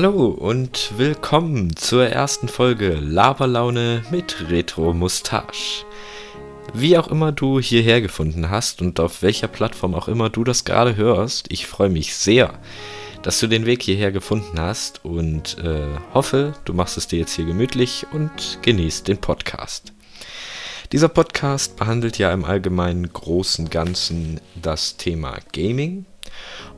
Hallo und willkommen zur ersten Folge Laberlaune mit Retro Mustache. Wie auch immer du hierher gefunden hast und auf welcher Plattform auch immer du das gerade hörst, ich freue mich sehr, dass du den Weg hierher gefunden hast und äh, hoffe, du machst es dir jetzt hier gemütlich und genießt den Podcast. Dieser Podcast behandelt ja im allgemeinen großen Ganzen das Thema Gaming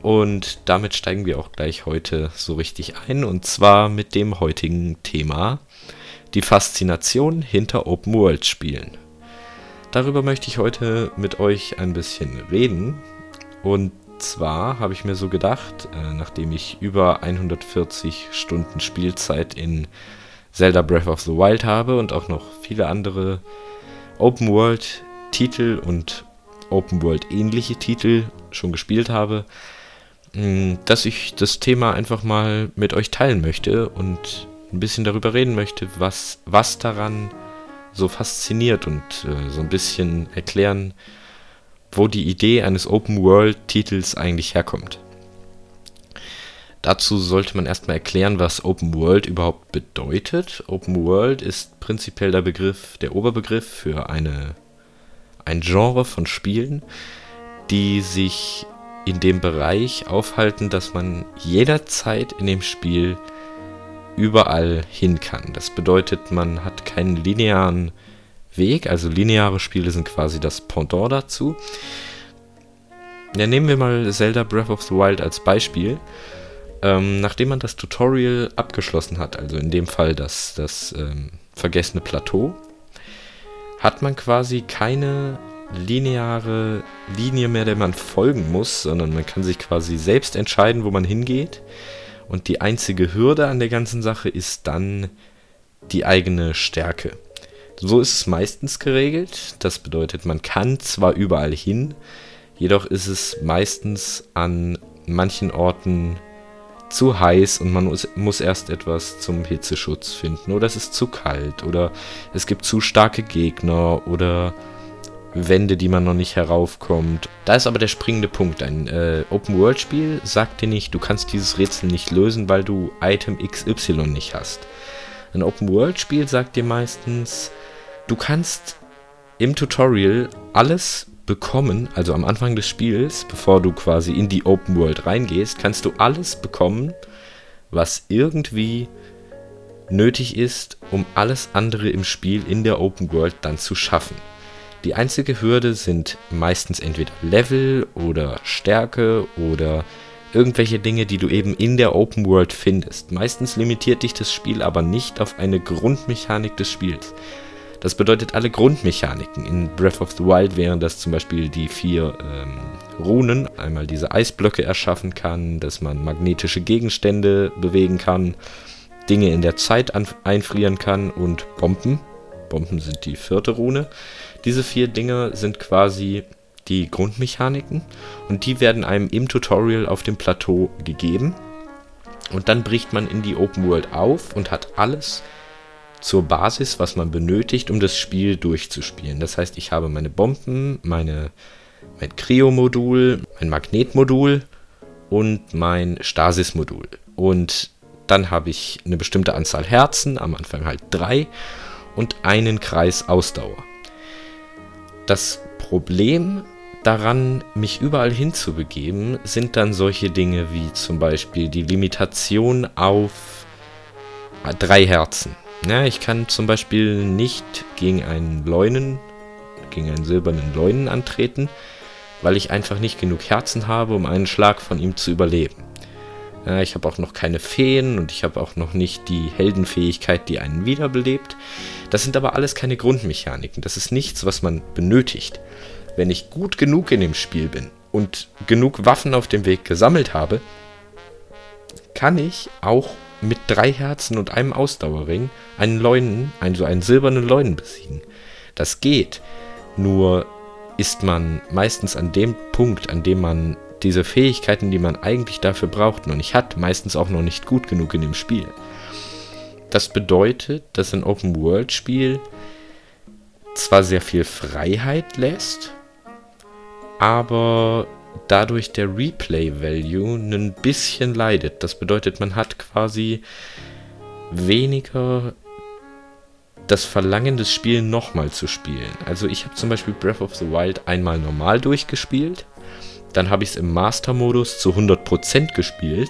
und damit steigen wir auch gleich heute so richtig ein. Und zwar mit dem heutigen Thema die Faszination hinter Open-World-Spielen. Darüber möchte ich heute mit euch ein bisschen reden. Und zwar habe ich mir so gedacht, äh, nachdem ich über 140 Stunden Spielzeit in Zelda Breath of the Wild habe und auch noch viele andere Open-World-Titel und Open-World-ähnliche Titel schon gespielt habe, Mm, dass ich das Thema einfach mal mit euch teilen möchte und ein bisschen darüber reden möchte, was, was daran so fasziniert und äh, so ein bisschen erklären, wo die Idee eines Open-World-Titels eigentlich herkommt. Dazu sollte man erstmal erklären, was Open World überhaupt bedeutet. Open World ist prinzipiell der Begriff, der Oberbegriff für eine, ein Genre von Spielen, die sich in dem Bereich aufhalten, dass man jederzeit in dem Spiel überall hin kann. Das bedeutet, man hat keinen linearen Weg, also lineare Spiele sind quasi das Pendant dazu. Ja, nehmen wir mal Zelda Breath of the Wild als Beispiel. Ähm, nachdem man das Tutorial abgeschlossen hat, also in dem Fall das, das ähm, vergessene Plateau, hat man quasi keine lineare Linie mehr, der man folgen muss, sondern man kann sich quasi selbst entscheiden, wo man hingeht. Und die einzige Hürde an der ganzen Sache ist dann die eigene Stärke. So ist es meistens geregelt. Das bedeutet, man kann zwar überall hin, jedoch ist es meistens an manchen Orten zu heiß und man muss, erst etwas zum Hitzeschutz finden. Oder es ist zu kalt oder es gibt zu starke Gegner oder Wände, die man noch nicht heraufkommt. Da ist aber der springende Punkt. Ein äh, Open-World-Spiel sagt dir nicht, du kannst dieses Rätsel nicht lösen, weil du Item XY nicht hast. Ein Open-World-Spiel sagt dir meistens, du kannst im Tutorial alles bekommen, also am Anfang des Spiels, bevor du quasi in die Open World reingehst, kannst du alles bekommen, was irgendwie nötig ist, um alles andere im Spiel in der Open World dann zu schaffen. Die einzige Hürde sind meistens entweder Level oder Stärke oder irgendwelche Dinge, die du eben in der Open World findest. Meistens limitiert dich das Spiel aber nicht auf eine Grundmechanik des Spiels. Das bedeutet, alle Grundmechaniken in Breath of the Wild wären das zum Beispiel die vier ähm, Runen. Einmal diese Eisblöcke erschaffen kann, dass man magnetische Gegenstände bewegen kann, Dinge in der Zeit einfrieren kann und Bomben. Bomben sind die vierte Rune. Diese vier Dinge sind quasi die Grundmechaniken und die werden einem im Tutorial auf dem Plateau gegeben. Und dann bricht man in die Open World auf und hat alles zur Basis, was man benötigt, um das Spiel durchzuspielen. Das heißt, ich habe meine Bomben, meine, mein Cryo-Modul, mein Magnetmodul und mein Stasis-Modul. Und dann habe ich eine bestimmte Anzahl Herzen, am Anfang halt drei, und einen Kreis Ausdauer. Das Problem daran, mich überall hinzubegeben, sind dann solche Dinge wie zum Beispiel die Limitation auf drei Herzen. Ja, ich kann zum Beispiel nicht gegen einen Leunen, gegen einen silbernen Leunen antreten, weil ich einfach nicht genug Herzen habe, um einen Schlag von ihm zu überleben. Ja, ich habe auch noch keine Feen und ich habe auch noch nicht die Heldenfähigkeit, die einen wiederbelebt. Das sind aber alles keine Grundmechaniken. Das ist nichts, was man benötigt. Wenn ich gut genug in dem Spiel bin und genug Waffen auf dem Weg gesammelt habe, kann ich auch mit drei Herzen und einem Ausdauerring einen Leunen, also einen silbernen Leunen besiegen. Das geht. Nur ist man meistens an dem Punkt, an dem man diese Fähigkeiten, die man eigentlich dafür braucht, noch nicht hat, meistens auch noch nicht gut genug in dem Spiel. Das bedeutet, dass ein Open-World-Spiel zwar sehr viel Freiheit lässt, aber dadurch der Replay-Value ein bisschen leidet. Das bedeutet, man hat quasi weniger das Verlangen, das Spiel nochmal zu spielen. Also ich habe zum Beispiel Breath of the Wild einmal normal durchgespielt, dann habe ich es im Master-Modus zu 100% gespielt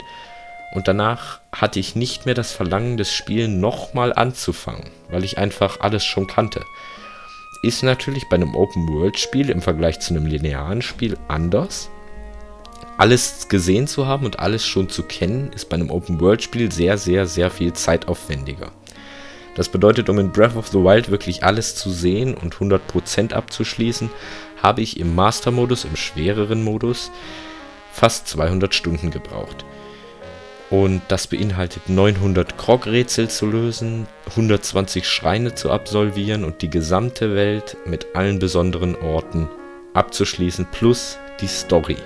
und danach hatte ich nicht mehr das Verlangen, das Spiel nochmal anzufangen, weil ich einfach alles schon kannte. Ist natürlich bei einem Open-World-Spiel im Vergleich zu einem linearen Spiel anders. Alles gesehen zu haben und alles schon zu kennen, ist bei einem Open-World-Spiel sehr, sehr, sehr viel zeitaufwendiger. Das bedeutet, um in Breath of the Wild wirklich alles zu sehen und 100% abzuschließen, habe ich im Master-Modus, im schwereren Modus, fast 200 Stunden gebraucht. Und das beinhaltet 900 Krog-Rätsel zu lösen, 120 Schreine zu absolvieren und die gesamte Welt mit allen besonderen Orten abzuschließen, plus die Story.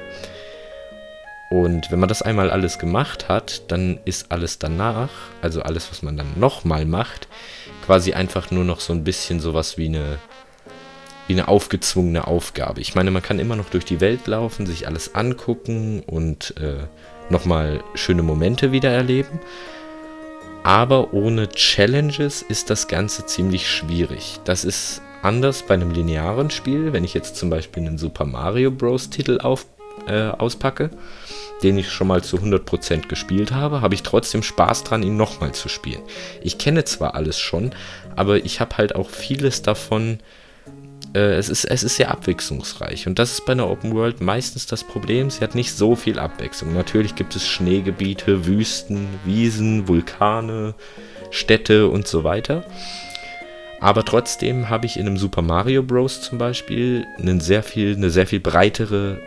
Und wenn man das einmal alles gemacht hat, dann ist alles danach, also alles, was man dann nochmal macht, quasi einfach nur noch so ein bisschen sowas wie eine, wie eine aufgezwungene Aufgabe. Ich meine, man kann immer noch durch die Welt laufen, sich alles angucken und äh, nochmal schöne Momente wieder erleben. Aber ohne Challenges ist das Ganze ziemlich schwierig. Das ist anders bei einem linearen Spiel, wenn ich jetzt zum Beispiel einen Super Mario Bros. Titel auf, äh, auspacke den ich schon mal zu 100% gespielt habe, habe ich trotzdem Spaß dran, ihn nochmal zu spielen. Ich kenne zwar alles schon, aber ich habe halt auch vieles davon. Äh, es, ist, es ist sehr abwechslungsreich und das ist bei einer Open World meistens das Problem. Sie hat nicht so viel Abwechslung. Natürlich gibt es Schneegebiete, Wüsten, Wiesen, Vulkane, Städte und so weiter. Aber trotzdem habe ich in einem Super Mario Bros. zum Beispiel einen sehr viel, eine sehr viel breitere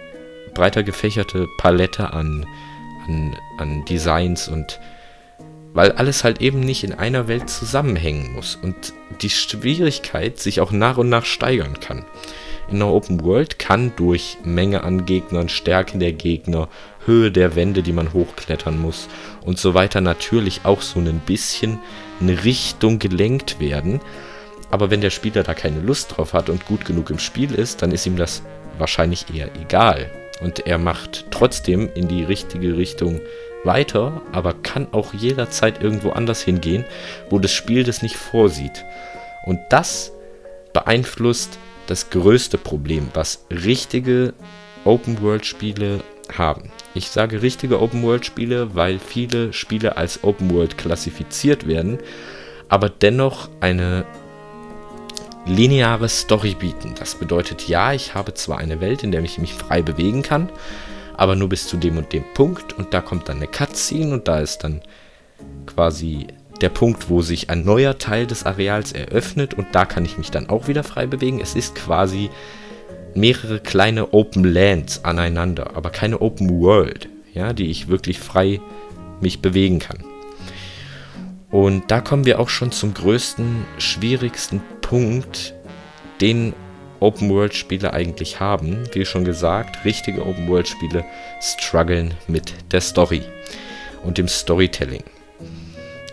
breiter gefächerte Palette an, an, an Designs und weil alles halt eben nicht in einer Welt zusammenhängen muss und die Schwierigkeit sich auch nach und nach steigern kann. In einer Open World kann durch Menge an Gegnern, Stärke der Gegner, Höhe der Wände, die man hochklettern muss und so weiter natürlich auch so ein bisschen eine Richtung gelenkt werden. Aber wenn der Spieler da keine Lust drauf hat und gut genug im Spiel ist, dann ist ihm das wahrscheinlich eher egal. Und er macht trotzdem in die richtige Richtung weiter, aber kann auch jederzeit irgendwo anders hingehen, wo das Spiel das nicht vorsieht. Und das beeinflusst das größte Problem, was richtige Open-World-Spiele haben. Ich sage richtige Open-World-Spiele, weil viele Spiele als Open-World klassifiziert werden, aber dennoch eine lineare Story bieten. Das bedeutet, ja, ich habe zwar eine Welt, in der ich mich frei bewegen kann, aber nur bis zu dem und dem Punkt und da kommt dann eine Cutscene und da ist dann quasi der Punkt, wo sich ein neuer Teil des Areals eröffnet und da kann ich mich dann auch wieder frei bewegen. Es ist quasi mehrere kleine Open Lands aneinander, aber keine Open World, ja, die ich wirklich frei mich bewegen kann. Und da kommen wir auch schon zum größten, schwierigsten Punkt, den Open-World-Spiele eigentlich haben. Wie schon gesagt, richtige Open-World-Spiele strugglen mit der Story und dem Storytelling.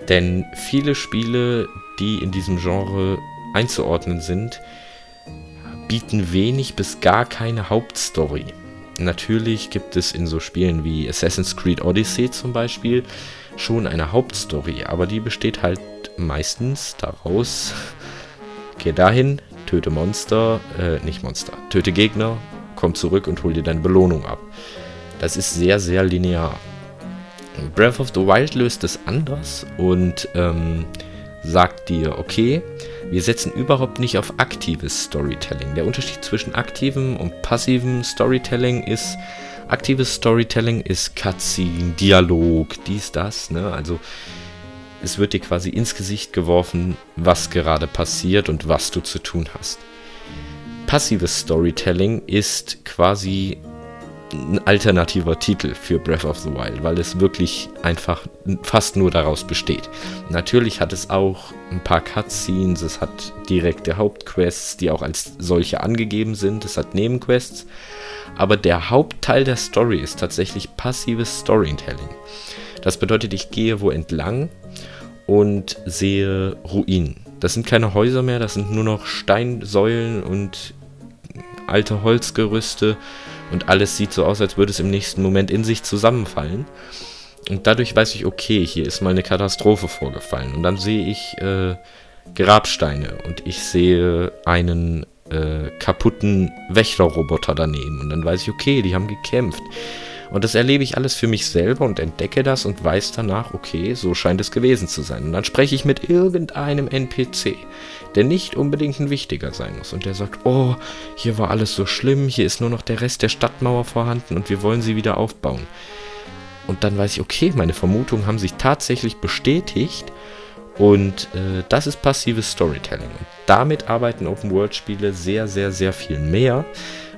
Denn viele Spiele, die in diesem Genre einzuordnen sind, bieten wenig bis gar keine Hauptstory. Natürlich gibt es in so Spielen wie Assassin's Creed Odyssey zum Beispiel schon eine Hauptstory, aber die besteht halt meistens daraus, Geh dahin, töte Monster, äh, nicht Monster, töte Gegner, komm zurück und hol dir deine Belohnung ab. Das ist sehr, sehr linear. Breath of the Wild löst es anders und ähm, sagt dir, okay, wir setzen überhaupt nicht auf aktives Storytelling. Der Unterschied zwischen aktivem und passivem Storytelling ist, aktives Storytelling ist Cutscene, Dialog, dies, das, ne? Also es wird dir quasi ins Gesicht geworfen, was gerade passiert und was du zu tun hast. Passives Storytelling ist quasi ein alternativer Titel für Breath of the Wild, weil es wirklich einfach fast nur daraus besteht. Natürlich hat es auch ein paar Cutscenes, es hat direkte Hauptquests, die auch als solche angegeben sind, es hat Nebenquests, aber der Hauptteil der Story ist tatsächlich passives Storytelling. Das bedeutet, ich gehe wo entlang und sehe Ruinen. Das sind keine Häuser mehr, das sind nur noch Steinsäulen und alte Holzgerüste und alles sieht so aus, als würde es im nächsten Moment in sich zusammenfallen. Und dadurch weiß ich, okay, hier ist mal eine Katastrophe vorgefallen. Und dann sehe ich äh, Grabsteine und ich sehe einen äh, kaputten Wächterroboter daneben. Und dann weiß ich, okay, die haben gekämpft. Und das erlebe ich alles für mich selber und entdecke das und weiß danach, okay, so scheint es gewesen zu sein. Und dann spreche ich mit irgendeinem NPC, der nicht unbedingt ein wichtiger sein muss. Und der sagt, oh, hier war alles so schlimm, hier ist nur noch der Rest der Stadtmauer vorhanden und wir wollen sie wieder aufbauen. Und dann weiß ich, okay, meine Vermutungen haben sich tatsächlich bestätigt. Und äh, das ist passives Storytelling. Und damit arbeiten Open-World-Spiele sehr, sehr, sehr viel mehr,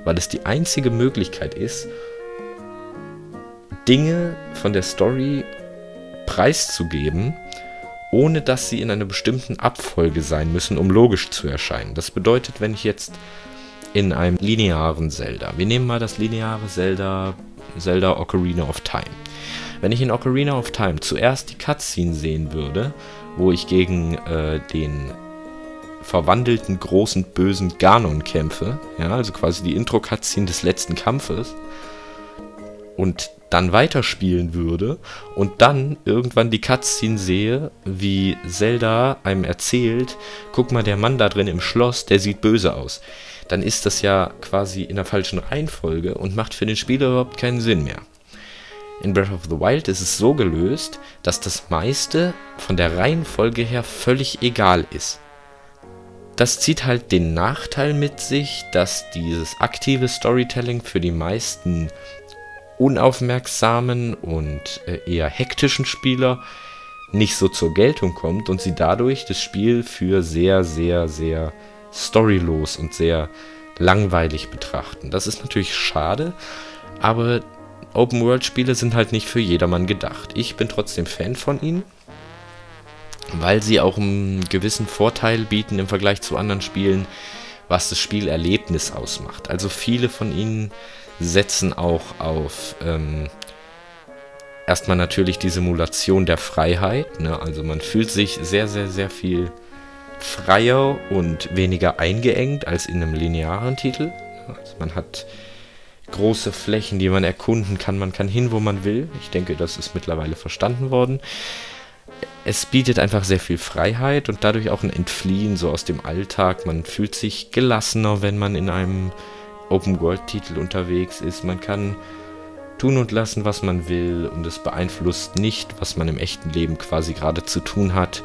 weil es die einzige Möglichkeit ist, Dinge von der Story preiszugeben, ohne dass sie in einer bestimmten Abfolge sein müssen, um logisch zu erscheinen. Das bedeutet, wenn ich jetzt in einem linearen Zelda, wir nehmen mal das lineare Zelda, Zelda Ocarina of Time. Wenn ich in Ocarina of Time zuerst die Cutscene sehen würde, wo ich gegen äh, den verwandelten großen bösen Ganon kämpfe, ja, also quasi die Intro-Cutscene des letzten Kampfes, und dann weiterspielen würde und dann irgendwann die Cutscene sehe, wie Zelda einem erzählt, guck mal, der Mann da drin im Schloss, der sieht böse aus. Dann ist das ja quasi in der falschen Reihenfolge und macht für den Spieler überhaupt keinen Sinn mehr. In Breath of the Wild ist es so gelöst, dass das meiste von der Reihenfolge her völlig egal ist. Das zieht halt den Nachteil mit sich, dass dieses aktive Storytelling für die meisten unaufmerksamen und äh, eher hektischen Spieler nicht so zur Geltung kommt und sie dadurch das Spiel für sehr, sehr, sehr storylos und sehr langweilig betrachten. Das ist natürlich schade, aber Open-World-Spiele sind halt nicht für jedermann gedacht. Ich bin trotzdem Fan von ihnen, weil sie auch einen gewissen Vorteil bieten im Vergleich zu anderen Spielen, was das Spielerlebnis ausmacht. Also viele von ihnen setzen auch auf ähm, erstmal natürlich die Simulation der Freiheit. Ne? Also man fühlt sich sehr, sehr, sehr viel freier und weniger eingeengt als in einem linearen Titel. Also man hat große Flächen, die man erkunden kann. Man kann hin, wo man will. Ich denke, das ist mittlerweile verstanden worden. Es bietet einfach sehr viel Freiheit und dadurch auch ein Entfliehen so aus dem Alltag. Man fühlt sich gelassener, wenn man in einem Open-World-Titel unterwegs ist. Man kann tun und lassen, was man will und es beeinflusst nicht, was man im echten Leben quasi gerade zu tun hat.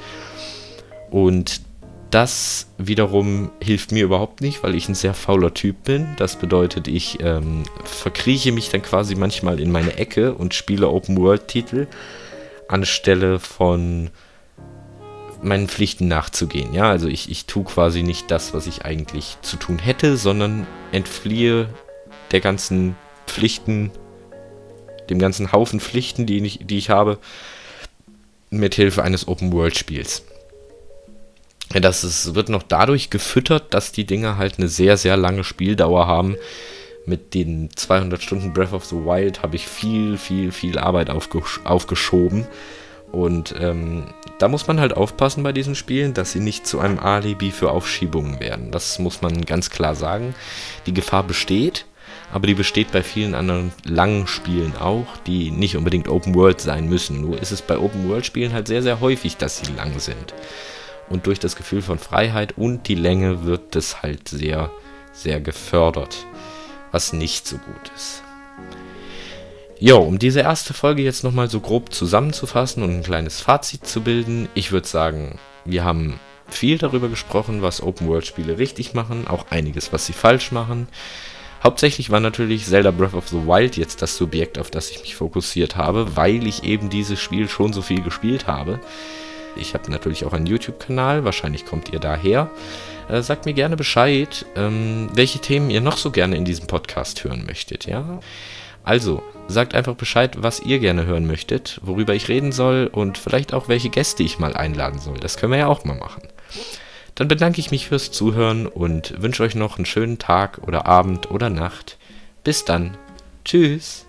Und das wiederum hilft mir überhaupt nicht, weil ich ein sehr fauler Typ bin. Das bedeutet, ich ähm, verkrieche mich dann quasi manchmal in meine Ecke und spiele Open-World-Titel anstelle von meinen Pflichten nachzugehen. Ja, also ich, ich tue quasi nicht das, was ich eigentlich zu tun hätte, sondern entfliehe der ganzen Pflichten, dem ganzen Haufen Pflichten, die ich, die ich habe, mithilfe eines Open-World-Spiels. Das ist, wird noch dadurch gefüttert, dass die Dinger halt eine sehr, sehr lange Spieldauer haben. Mit den 200 Stunden Breath of the Wild habe ich viel, viel, viel Arbeit aufgesch aufgeschoben. Und ähm, da muss man halt aufpassen bei diesen Spielen, dass sie nicht zu einem Alibi für Aufschiebungen werden. Das muss man ganz klar sagen. Die Gefahr besteht, aber die besteht bei vielen anderen langen Spielen auch, die nicht unbedingt Open World sein müssen. Nur ist es bei Open World Spielen halt sehr, sehr häufig, dass sie lang sind. Und durch das Gefühl von Freiheit und die Länge wird das halt sehr, sehr gefördert, was nicht so gut ist. Jo, um diese erste Folge jetzt nochmal so grob zusammenzufassen und ein kleines Fazit zu bilden, ich würde sagen, wir haben viel darüber gesprochen, was Open-World-Spiele richtig machen, auch einiges, was sie falsch machen. Hauptsächlich war natürlich Zelda Breath of the Wild jetzt das Subjekt, auf das ich mich fokussiert habe, weil ich eben dieses Spiel schon so viel gespielt habe. Ich habe natürlich auch einen YouTube-Kanal, wahrscheinlich kommt ihr daher. Äh, sagt mir gerne Bescheid, ähm, welche Themen ihr noch so gerne in diesem Podcast hören möchtet, ja? Also, sagt einfach Bescheid, was ihr gerne hören möchtet, worüber ich reden soll und vielleicht auch welche Gäste ich mal einladen soll. Das können wir ja auch mal machen. Dann bedanke ich mich fürs Zuhören und wünsche euch noch einen schönen Tag oder Abend oder Nacht. Bis dann. Tschüss.